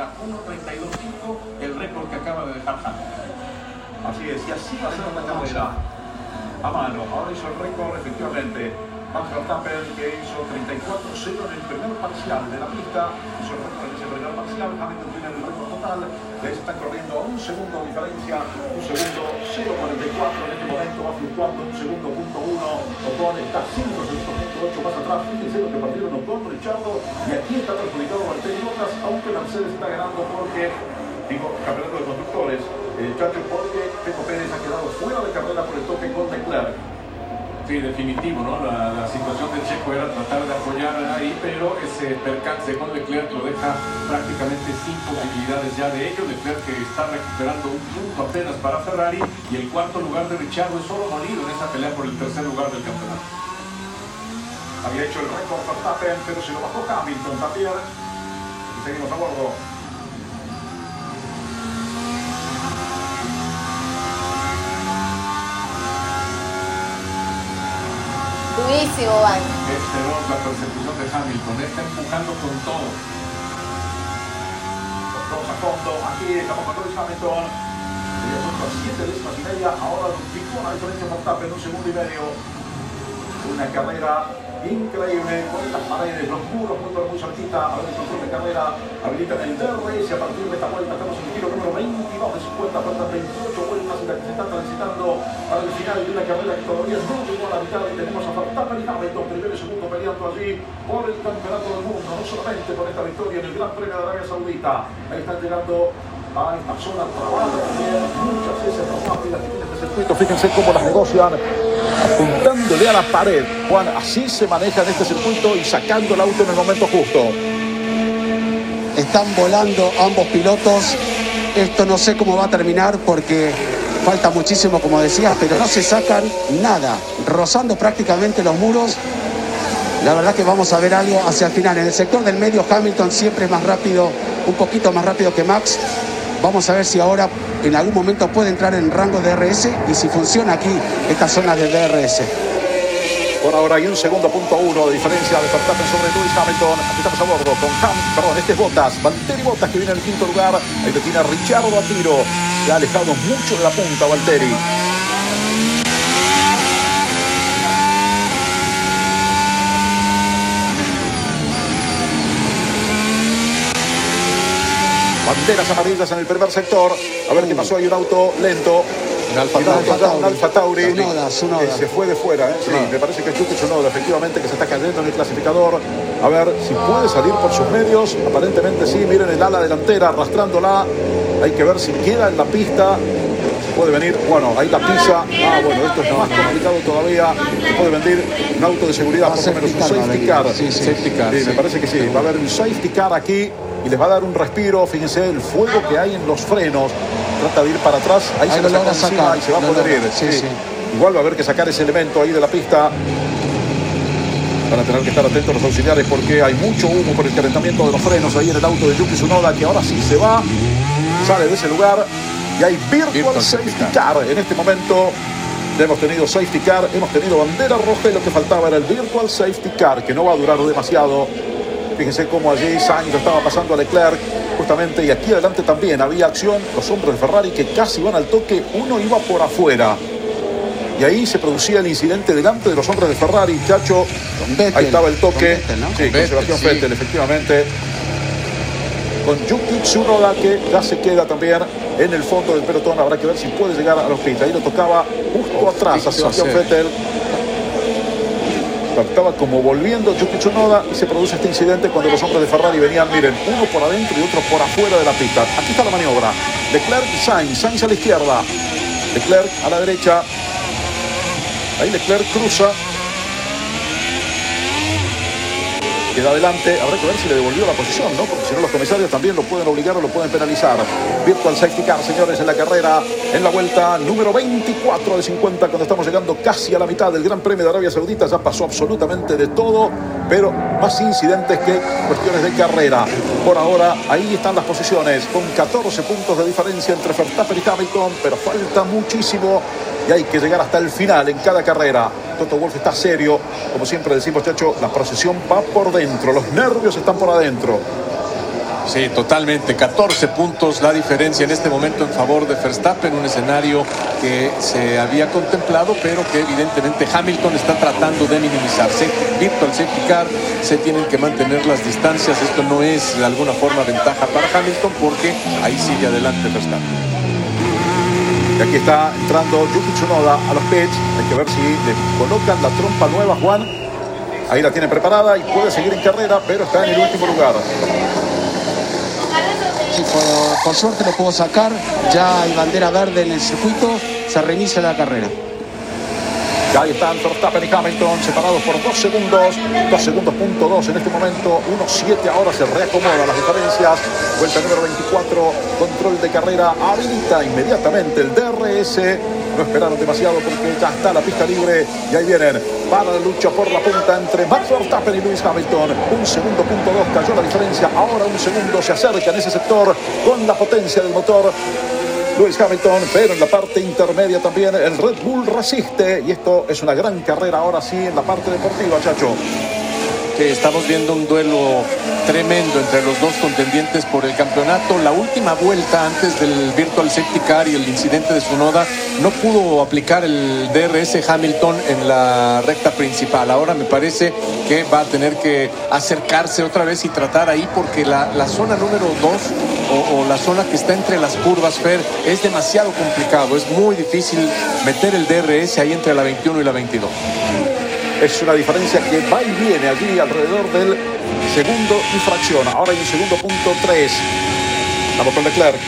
sea, 1.32.5, el récord que acaba de dejar Hamilton. Así es, y así va a ser la carrera. A mano, ahora hizo el récord, efectivamente. Max Verstappen, que hizo 34-0 en el primer parcial de la pista, hizo el récord en ese primer parcial. Hamilton tiene el récord se están corriendo a un segundo de diferencia, un segundo 0.44 en este momento, va fluctuando un segundo punto uno. Ocon está 5 segundos punto 8 más atrás. Fíjense lo que partieron Ocon, Richardo, y aquí está perjudicado Valtteri Bottas, aunque Mercedes está ganando porque, digo, campeonato de conductores, eh, Chacho, porque Peco Pérez ha quedado fuera de carrera por el toque con Leclerc. Sí, definitivo, ¿no? La, situación de Checo era tratar de apoyar ahí, pero ese percance con Leclerc lo deja prácticamente sin posibilidades ya de ello. Leclerc que está recuperando un punto apenas para Ferrari y el cuarto lugar de Richardo es solo molido en esa pelea por el tercer lugar del campeonato. Había hecho el récord Verstappen, pero se lo bajó Hamilton también. Y seguimos a bordo. Durísimo van. Es feroz la persecución de Hamilton, está empujando con todo. Dos a fondo, aquí estamos con Lewis Hamilton. Había puesto a 7 décimas y media, ahora duplicó la diferencia Verstappen en un segundo y medio. Una carrera increíble con las paredes, los muros muy, muy cerquita. A ver el control de carrera habilitan el DRS a partir de esta vuelta. Estamos en el giro número 22 de 50, faltan 28 vueltas y la que se está transitando el final de una carrera que todavía no llegó a la mitad. Y tenemos a Verstappen y Hamilton, primero y segundo peleando allí por el campeonato del mundo, no solamente por esta victoria en el Gran Premio de Arabia Saudita. Ahí están llegando a esta zona trabada también, muchas veces más rápidas que este circuito. Fíjense cómo las negocian apuntándole a la pared. Juan, así se maneja en este circuito y sacando el auto en el momento justo. Están volando ambos pilotos. Esto no sé cómo va a terminar porque falta muchísimo, como decías, pero no se sacan nada. Rozando prácticamente los muros. La verdad que vamos a ver algo hacia el final. En el sector del medio, Hamilton siempre es más rápido, un poquito más rápido que Max. Vamos a ver si ahora en algún momento puede entrar en rango de DRS y si funciona aquí esta zona de DRS. Por ahora hay un segundo punto uno de diferencia de Verstappen sobre Lewis Hamilton. Aquí estamos a bordo con Ham, perdón, este es Bottas. Valtteri Bottas que viene en el quinto lugar. Ahí lo tiene Richardo a tiro. Ha alejado mucho de la punta Valtteri. Banderas amarillas en el primer sector. A ver qué pasó. Hay un auto lento. Un Alfa Tauri. Un Alfa se fue de fuera. ¿eh? Sí, me parece que es Yuki Tsunoda, efectivamente, que se está cayendo en el clasificador. A ver si puede salir por sus medios. Aparentemente sí. Miren el ala delantera arrastrándola. Hay que ver si queda en la pista. Se puede venir. Bueno, ahí la pisa. Ah, bueno, esto es más complicado todavía. Se puede venir un auto de seguridad, por lo menos un safety car. Sí, sí. Safety car, Sí, sí. me parece que sí. Va a haber un safety car aquí y les va a dar un respiro. Fíjense el fuego que hay en los frenos. Trata de ir para atrás. Ahí, Ahí se lo saca encima sacar, y se va a poder logra. ir. Sí, sí. Igual va a haber que sacar ese elemento ahí de la pista. Van a tener que estar atentos los auxiliares porque hay mucho humo por el calentamiento de los frenos ahí en el auto de Yuki Tsunoda que ahora sí se va, sale de ese lugar y hay virtual, Virtual safety safety car. En este momento hemos tenido safety car, hemos tenido bandera roja y lo que faltaba era el virtual safety car que no va a durar demasiado. Fíjense cómo allí Sainz lo estaba pasando a Leclerc justamente y aquí adelante también había acción. Los hombres de Ferrari que casi van al toque, uno iba por afuera. Y ahí se producía el incidente delante de los hombres de Ferrari, Chacho. Vettel. Ahí estaba el toque. Con Vettel, ¿no? Sí, Con Vettel, Sebastián sí. Vettel, efectivamente. Con Yuki Tsunoda que ya se queda también en el fondo del pelotón. Habrá que ver si puede llegar a los pits. Ahí lo tocaba justo atrás a ¿qué va a Sebastián hacer? Vettel. Estaba como volviendo Yuki Tsunoda y se produce este incidente cuando los hombres de Ferrari venían, miren, uno por adentro y otro por afuera de la pista. Aquí está la maniobra. Leclerc, Sainz, Sainz a la izquierda. Leclerc a la derecha. Ahí Leclerc cruza. Queda adelante. Habrá que ver si le devolvió la posición, ¿no? Porque si no, los comisarios también lo pueden obligar o lo pueden penalizar. Virtual Safety Car, señores, en la carrera, en la vuelta número 24 de 50, cuando estamos llegando casi a la mitad del Gran Premio de Arabia Saudita. Ya pasó absolutamente de todo, pero más incidentes que cuestiones de carrera. Por ahora, ahí están las posiciones, con 14 puntos de diferencia entre Verstappen y Hamilton, pero falta muchísimo y hay que llegar hasta el final en cada carrera. Toto Wolf está serio, como siempre decimos, Chacho, la procesión va por dentro, los nervios están por adentro. Sí, totalmente. 14 puntos la diferencia en este momento en favor de Verstappen, un escenario que se había contemplado, pero que evidentemente Hamilton está tratando de minimizarse. Virtual safety car, se tienen que mantener las distancias. Esto no es de alguna forma ventaja para Hamilton porque ahí sigue adelante Verstappen. Y aquí está entrando Yuki Tsunoda a los pits. Hay que ver si le colocan la trompa nueva Juan. Ahí la tiene preparada y puede seguir en carrera, pero está en el último lugar. Sí, por, por suerte lo puedo sacar. Ya hay bandera verde en el circuito. Se reinicia la carrera. Ahí están Verstappen y Hamilton separados por dos segundos. Dos segundos punto dos en este momento. 1-7 ahora se reacomodan las diferencias. Vuelta número 24. Control de carrera. Habilita inmediatamente el DRS. No esperaron demasiado porque ya está la pista libre. Y ahí vienen para la lucha por la punta entre Max Verstappen y Lewis Hamilton. Un segundo punto dos cayó la diferencia. Ahora un segundo se acerca en ese sector con la potencia del motor. Lewis Hamilton, pero en la parte intermedia también el Red Bull resiste y esto es una gran carrera ahora sí en la parte deportiva, Chacho. Estamos viendo un duelo tremendo entre los dos contendientes por el campeonato. La última vuelta antes del Virtual Safety Car y el incidente de Sunoda no pudo aplicar el DRS Hamilton en la recta principal. Ahora me parece que va a tener que acercarse otra vez y tratar ahí porque la, la zona número 2 o, o la zona que está entre las curvas, Fer, es demasiado complicado. Es muy difícil meter el DRS ahí entre la 21 y la 22. Es una diferencia que va y viene allí alrededor del segundo y fracción. Ahora hay un segundo punto 3. Vamos con Leclerc.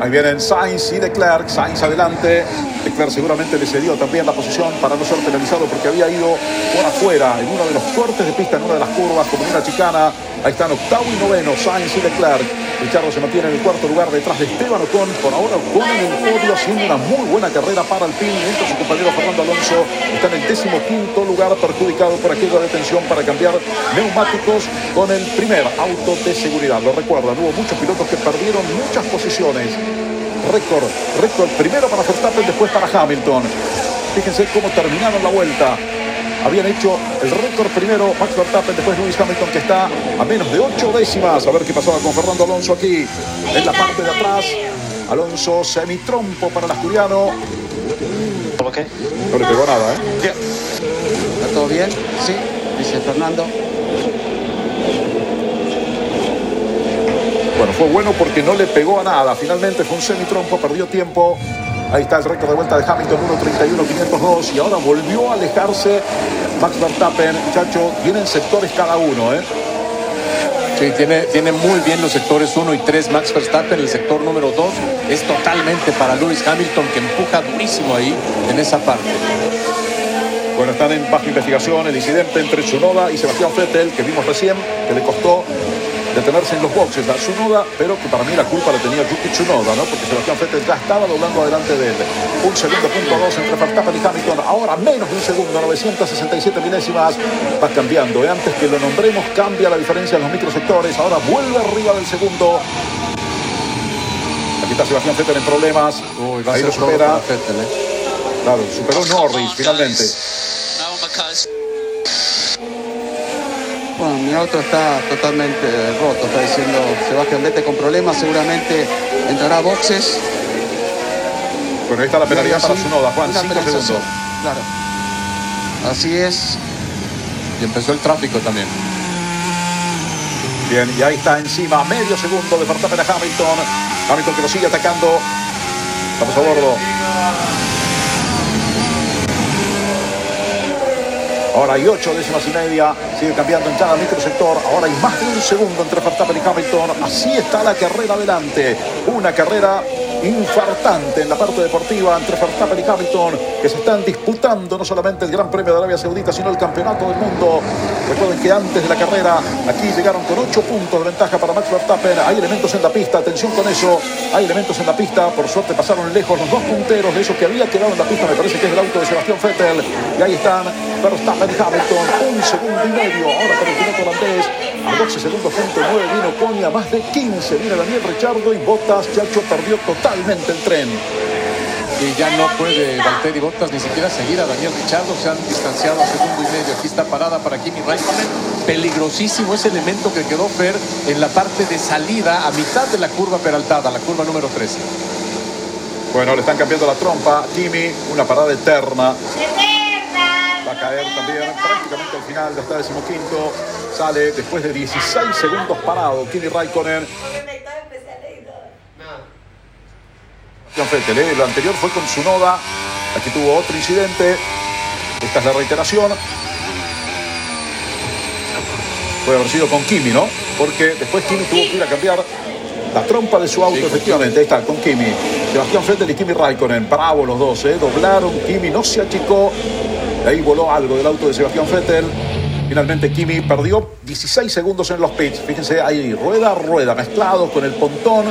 Ahí vienen Sainz y Leclerc. Sainz adelante. Leclerc seguramente le cedió también la posición para no ser penalizado porque había ido por afuera en uno de los cortes de pista, en una de las curvas, como una chicana. Ahí están octavo y noveno, Sainz y Leclerc. Richardo se mantiene en el cuarto lugar detrás de Esteban Ocon. Por ahora Ocon en el podio haciendo una muy buena carrera para el pin. Mientras su compañero Fernando Alonso está en el décimo quinto lugar perjudicado por aquella detención para cambiar neumáticos con el primer auto de seguridad. Lo recuerdan, hubo muchos pilotos que perdieron muchas posiciones. Récord, récord primero para Verstappen, después para Hamilton. Fíjense cómo terminaron la vuelta. Habían hecho el récord primero Max Verstappen, después Lewis Hamilton, que está a menos de ocho décimas. A ver qué pasaba con Fernando Alonso aquí en la parte de atrás. Alonso semitrompo para el asturiano. No le pegó nada, ¿eh? ¿Está todo bien? Sí, dice Fernando. Bueno, fue bueno porque no le pegó a nada. Finalmente fue un semitrompo, perdió tiempo. Ahí está el récord de vuelta de Hamilton, 1.31.502. Y ahora volvió a alejarse Max Verstappen. Chacho, tienen sectores cada uno, ¿eh? Sí, tiene, tiene muy bien los sectores 1 y 3 Max Verstappen. El sector número 2 es totalmente para Lewis Hamilton, que empuja durísimo ahí en esa parte. Bueno, están en baja investigación el incidente entre Tsunoda y Sebastián Vettel, que vimos recién, que le costó detenerse en los boxes a Tsunoda, pero que para mí la culpa la tenía Yuki Tsunoda, ¿no? Porque Sebastián Vettel ya estaba doblando adelante de él. Un segundo punto dos entre Verstappen y Hamilton, ahora menos de un segundo, 967 milésimas, va cambiando. ¿eh? Antes que lo nombremos, cambia la diferencia en los microsectores, ahora vuelve arriba del segundo. Aquí está Sebastián Vettel en problemas. Uy, va a ser lo supera. ¿eh? Claro, superó Norris finalmente. Mi auto está totalmente roto, está diciendo Sebastián Vettel con problemas, seguramente entrará a boxes. Bueno, ahí está la penalidad para Sí, Tsunoda, Juan, una 5 penalización, segundos. Claro. Así es. Y empezó el tráfico también. Bien, y ahí está encima, medio segundo de Verstappen a Hamilton. Hamilton que lo sigue atacando. Vamos a bordo. Ahora hay ocho décimas y media. Sigue cambiando en cada microsector. Ahora hay más de un segundo entre Verstappen y Hamilton. Así está la carrera adelante. Una carrera infartante en la parte deportiva entre Verstappen y Hamilton que se están disputando no solamente el Gran Premio de Arabia Saudita sino el Campeonato del Mundo. Recuerden que antes de la carrera aquí llegaron con ocho puntos de ventaja para Max Verstappen. Hay elementos en la pista, atención con eso. Hay elementos en la pista. Por suerte pasaron lejos los dos punteros de esos que había quedado en la pista. Me parece que es el auto de Sebastián Vettel. Y ahí están Verstappen y Hamilton. Un segundo y medio. Ahora para el piloto holandés. A 12 segundos punto 9 vino Konya. Más de 15. Viene Daniel Richardo y Bottas. Chacho perdió totalmente el tren. que ya no puede Valtteri Bottas ni siquiera seguir a Daniel Ricciardo. Se han distanciado a segundo y medio. Aquí está parada para Kimi Raikkonen. Peligrosísimo ese elemento que quedó Fer en la parte de salida a mitad de la curva peraltada, la curva número 13. Bueno, le están cambiando la trompa. Kimi, una parada eterna. Prácticamente al final, está decimoquinto. Sale después de 16 segundos parado. Kimi Raikkonen. Vettel, ¿eh? Lo anterior fue con su noda. Aquí tuvo otro incidente. Esta es la reiteración. Puede haber sido con Kimi, ¿no? Porque después Kimi tuvo que ir a cambiar la trompa de su auto, Sí, efectivamente. Ahí está, con Kimi. Sebastián Vettel y Kimi Raikkonen. Bravo los dos, ¿eh? Doblaron. Kimi no se achicó. Ahí voló algo del auto de Sebastián Vettel. Finalmente Kimi perdió 16 segundos en los pits. Fíjense ahí, rueda a rueda, mezclados con el pontón.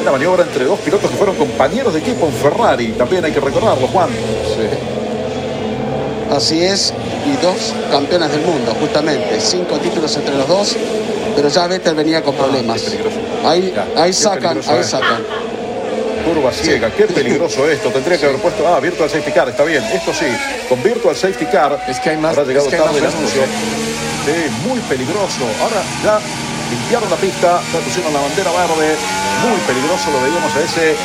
Una maniobra entre dos pilotos que fueron compañeros de equipo en Ferrari. También hay que recordarlo, Juan. Así es, y dos campeones del mundo, justamente. Cinco títulos entre los dos, pero ya Vettel venía con problemas. qué peligroso. Ahí, ahí sacan, ahí es. sacan. Curva ciega, qué peligroso esto. Tendría que haber puesto, ah, Virtual Safety Car, está bien. Esto sí, con Virtual Safety Car. Es que hay más- Habrá llegado es que tarde el más anuncio. Sí, muy peligroso. Ahora ya limpiaron la pista, ya pusieron la bandera verde. Muy peligroso, lo veíamos a ese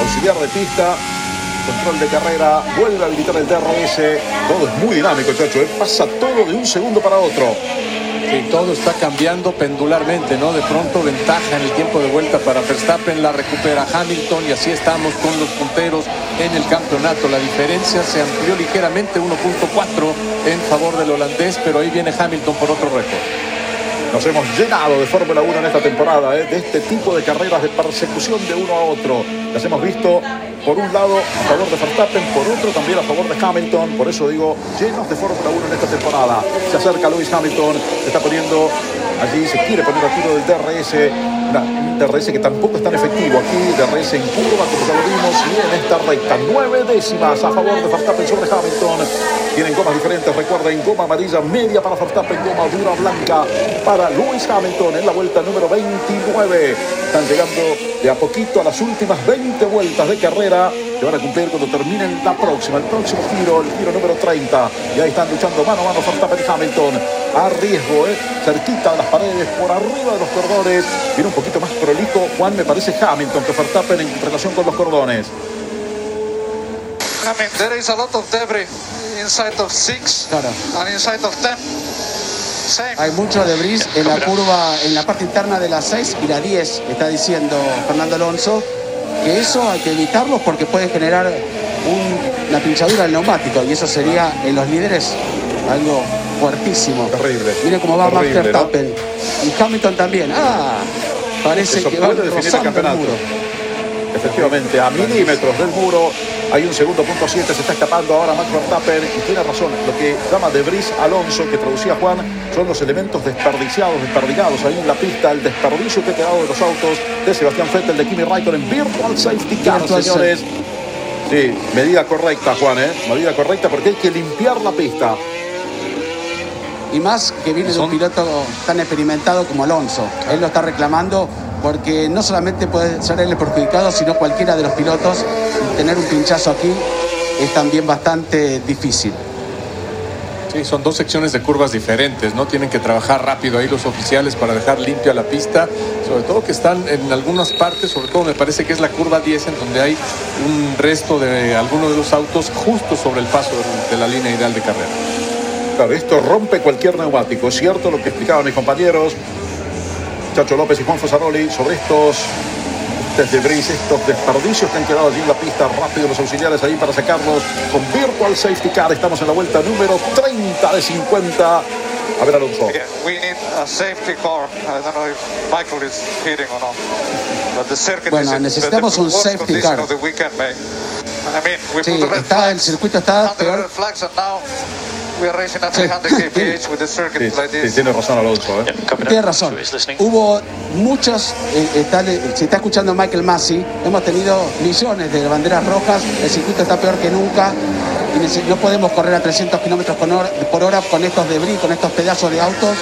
auxiliar de pista. Control de carrera, vuelve a habilitar el DRS. Todo es muy dinámico, chacho. ¿eh? Pasa todo de un segundo para otro. Sí, todo está cambiando pendularmente, ¿no? De pronto ventaja en el tiempo de vuelta para Verstappen, la recupera Hamilton y así estamos con los punteros en el campeonato. La diferencia se amplió ligeramente 1.4 en favor del holandés, pero ahí viene Hamilton por otro récord. Nos hemos llenado de Fórmula 1 en esta temporada, ¿eh? de este tipo de carreras de persecución de uno a otro. Las hemos visto por un lado a favor de Verstappen, por otro también a favor de Hamilton. Por eso digo, llenos de Fórmula 1 en esta temporada. Se acerca Lewis Hamilton, se está poniendo allí, se quiere poner a tiro del DRS. Un DRS que tampoco es tan efectivo. Aquí DRS en curva, como ya lo vimos, y en esta recta. Nueve décimas a favor de Verstappen sobre Hamilton. Tienen gomas diferentes, recuerden, goma amarilla media para Verstappen, goma dura blanca para Lewis Hamilton en la vuelta número 29. Están llegando de a poquito a las últimas 20 vueltas de carrera que van a cumplir cuando terminen la próxima, el próximo giro, el giro número 30. Y ahí están luchando mano a mano Verstappen y Hamilton. A riesgo, ¿eh? cerquita de las paredes, por arriba de los cordones. Viene un poquito más prolijo, Juan, me parece Hamilton que Verstappen en relación con los cordones. I mean, there is a lot of debris inside of six Claro. and inside of ten. Same. Hay mucho debris en la curva, en la parte interna de la 6 y la 10, está diciendo Fernando Alonso, que eso hay que evitarlo porque puede generar un- una pinchadura del neumático y eso sería en los líderes algo fuertísimo. Terrible. Mire cómo va Max. Verstappen. Y Hamilton también. Ah, parece Eso que va puede definir el rozando el muro. Efectivamente, a milímetros del muro hay un segundo punto 7, se está escapando ahora Max Verstappen y tiene razón, lo que llama debris Alonso, que traducía Juan, son los elementos desperdiciados, desperdigados ahí en la pista, el desperdicio que ha quedado de los autos de Sebastián Vettel, de Kimi Raikkonen, Virtual Safety Car, señores. Sí, medida correcta, Juan, ¿eh? Medida correcta porque hay que limpiar la pista. Y más que viene de un piloto tan experimentado como Alonso. Él lo está reclamando porque no solamente puede ser él el perjudicado, sino cualquiera de los pilotos. Y tener un pinchazo aquí es también bastante difícil. Sí, son dos secciones de curvas diferentes, ¿no? Tienen que trabajar rápido ahí los oficiales para dejar limpia la pista, sobre todo que están en algunas partes, sobre todo me parece que es la curva 10, en donde hay un resto de algunos de los autos justo sobre el paso de la línea ideal de carrera. Claro, esto rompe cualquier neumático. Es cierto lo que explicaban mis compañeros, Chacho López y Juan Fosaroli, sobre estos debris, estos desperdicios que han quedado allí en la pista. Rápido los auxiliares ahí para sacarlos con Virtual Safety Car. Estamos en la vuelta número 30 de 50. A ver, Alonso. Yeah, we need a safety car. I don't know if Michael is hitting or not. But the circuit Bueno, is in necesitamos the un safety car. of the weekend, mate. I mean, we Sí, put the red está, el flags, circuito está peor. Red flags, and now we are racing at 300 kph with the circuit Sí, like sí, this. tiene razón Alonso. ¿eh? Tiene razón. Hubo muchos, eh, está- se está escuchando Michael Massey, hemos tenido millones de banderas rojas, el circuito está peor que nunca y no podemos correr a 300 kilómetros por hora, por hora con estos debris, con estos pedazos de autos.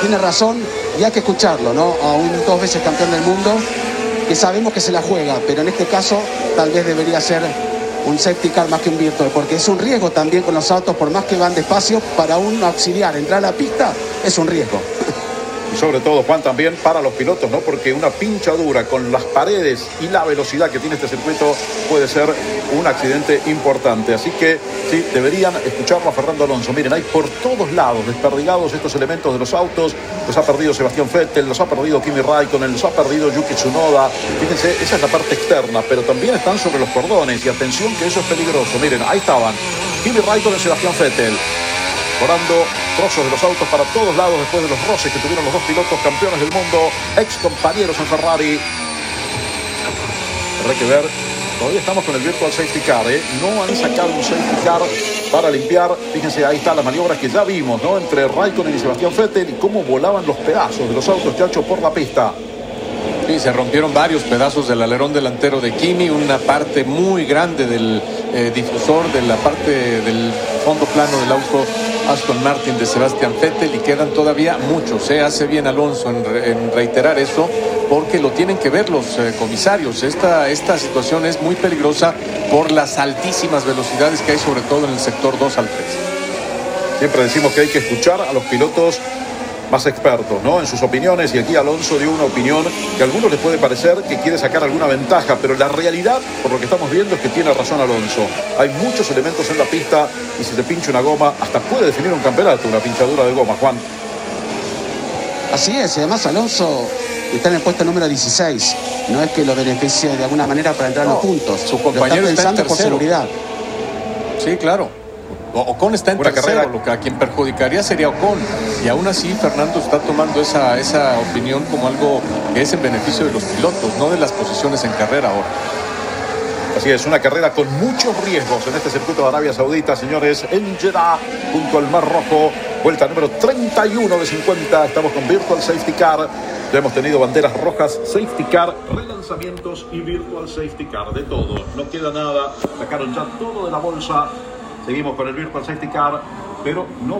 Tiene razón y hay que escucharlo, ¿no? A un dos veces campeón del mundo que sabemos que se la juega, pero en este caso tal vez debería ser un safety car más que un virtual, porque es un riesgo también con los autos, por más que van despacio, para un auxiliar entrar a la pista es un riesgo. Y sobre todo, Juan, también para los pilotos, ¿no? Porque una pinchadura con las paredes y la velocidad que tiene este circuito puede ser un accidente importante. Así que sí, deberían escucharlo a Fernando Alonso. Miren, hay por todos lados desperdigados estos elementos de los autos. Los ha perdido Sebastián Vettel, los ha perdido Kimi Raikkonen, los ha perdido Yuki Tsunoda. Fíjense, esa es la parte externa, pero también están sobre los cordones. Y atención que eso es peligroso. Miren, ahí estaban. Kimi Raikkonen, Sebastián Vettel volando trozos de los autos para todos lados después de los roces que tuvieron los dos pilotos campeones del mundo, ex compañeros en Ferrari. Habrá que ver, todavía estamos con el Virtual Safety Car, ¿eh? no han sacado un Safety Car para limpiar. Fíjense, ahí está la maniobra que ya vimos, ¿no? Entre Raikkonen y Sebastián Vettel y cómo volaban los pedazos de los autos Chacho por la pista. Sí, se rompieron varios pedazos del alerón delantero de Kimi, una parte muy grande del eh, difusor, de la parte del fondo plano del auto Aston Martin de Sebastián Vettel y quedan todavía muchos. Se hace bien Alonso en, reiterar eso porque lo tienen que ver los eh, comisarios. Esta, esta situación es muy peligrosa por las altísimas velocidades que hay sobre todo en el sector 2 al 3. Siempre decimos que hay que escuchar a los pilotos más expertos, ¿no? En sus opiniones, y aquí Alonso dio una opinión que a algunos les puede parecer que quiere sacar alguna ventaja, pero la realidad, por lo que estamos viendo, es que tiene razón Alonso. Hay muchos elementos en la pista y si te pincha una goma, hasta puede definir un campeonato, una pinchadura de goma, Juan. Así es, además Alonso está en el puesto número 16. No es que lo beneficie de alguna manera para entrar No, a los puntos. su compañero lo está está en pensando por seguridad. Sí, claro. Ocon está en Una tercero, carrera- lo que a quien perjudicaría sería Ocon. Y aún así Fernando está tomando esa, esa opinión como algo que es en beneficio de los pilotos, no de las posiciones en carrera ahora. Así es, una carrera con muchos riesgos en este circuito de Arabia Saudita, señores, en Jeddah, junto al Mar Rojo, vuelta número 31 de 50. Estamos con Virtual Safety Car. Ya hemos tenido banderas rojas, Safety Car, relanzamientos y Virtual Safety Car, de todo. No queda nada, sacaron ya todo de la bolsa. Seguimos con el Virtual Safety Car, pero no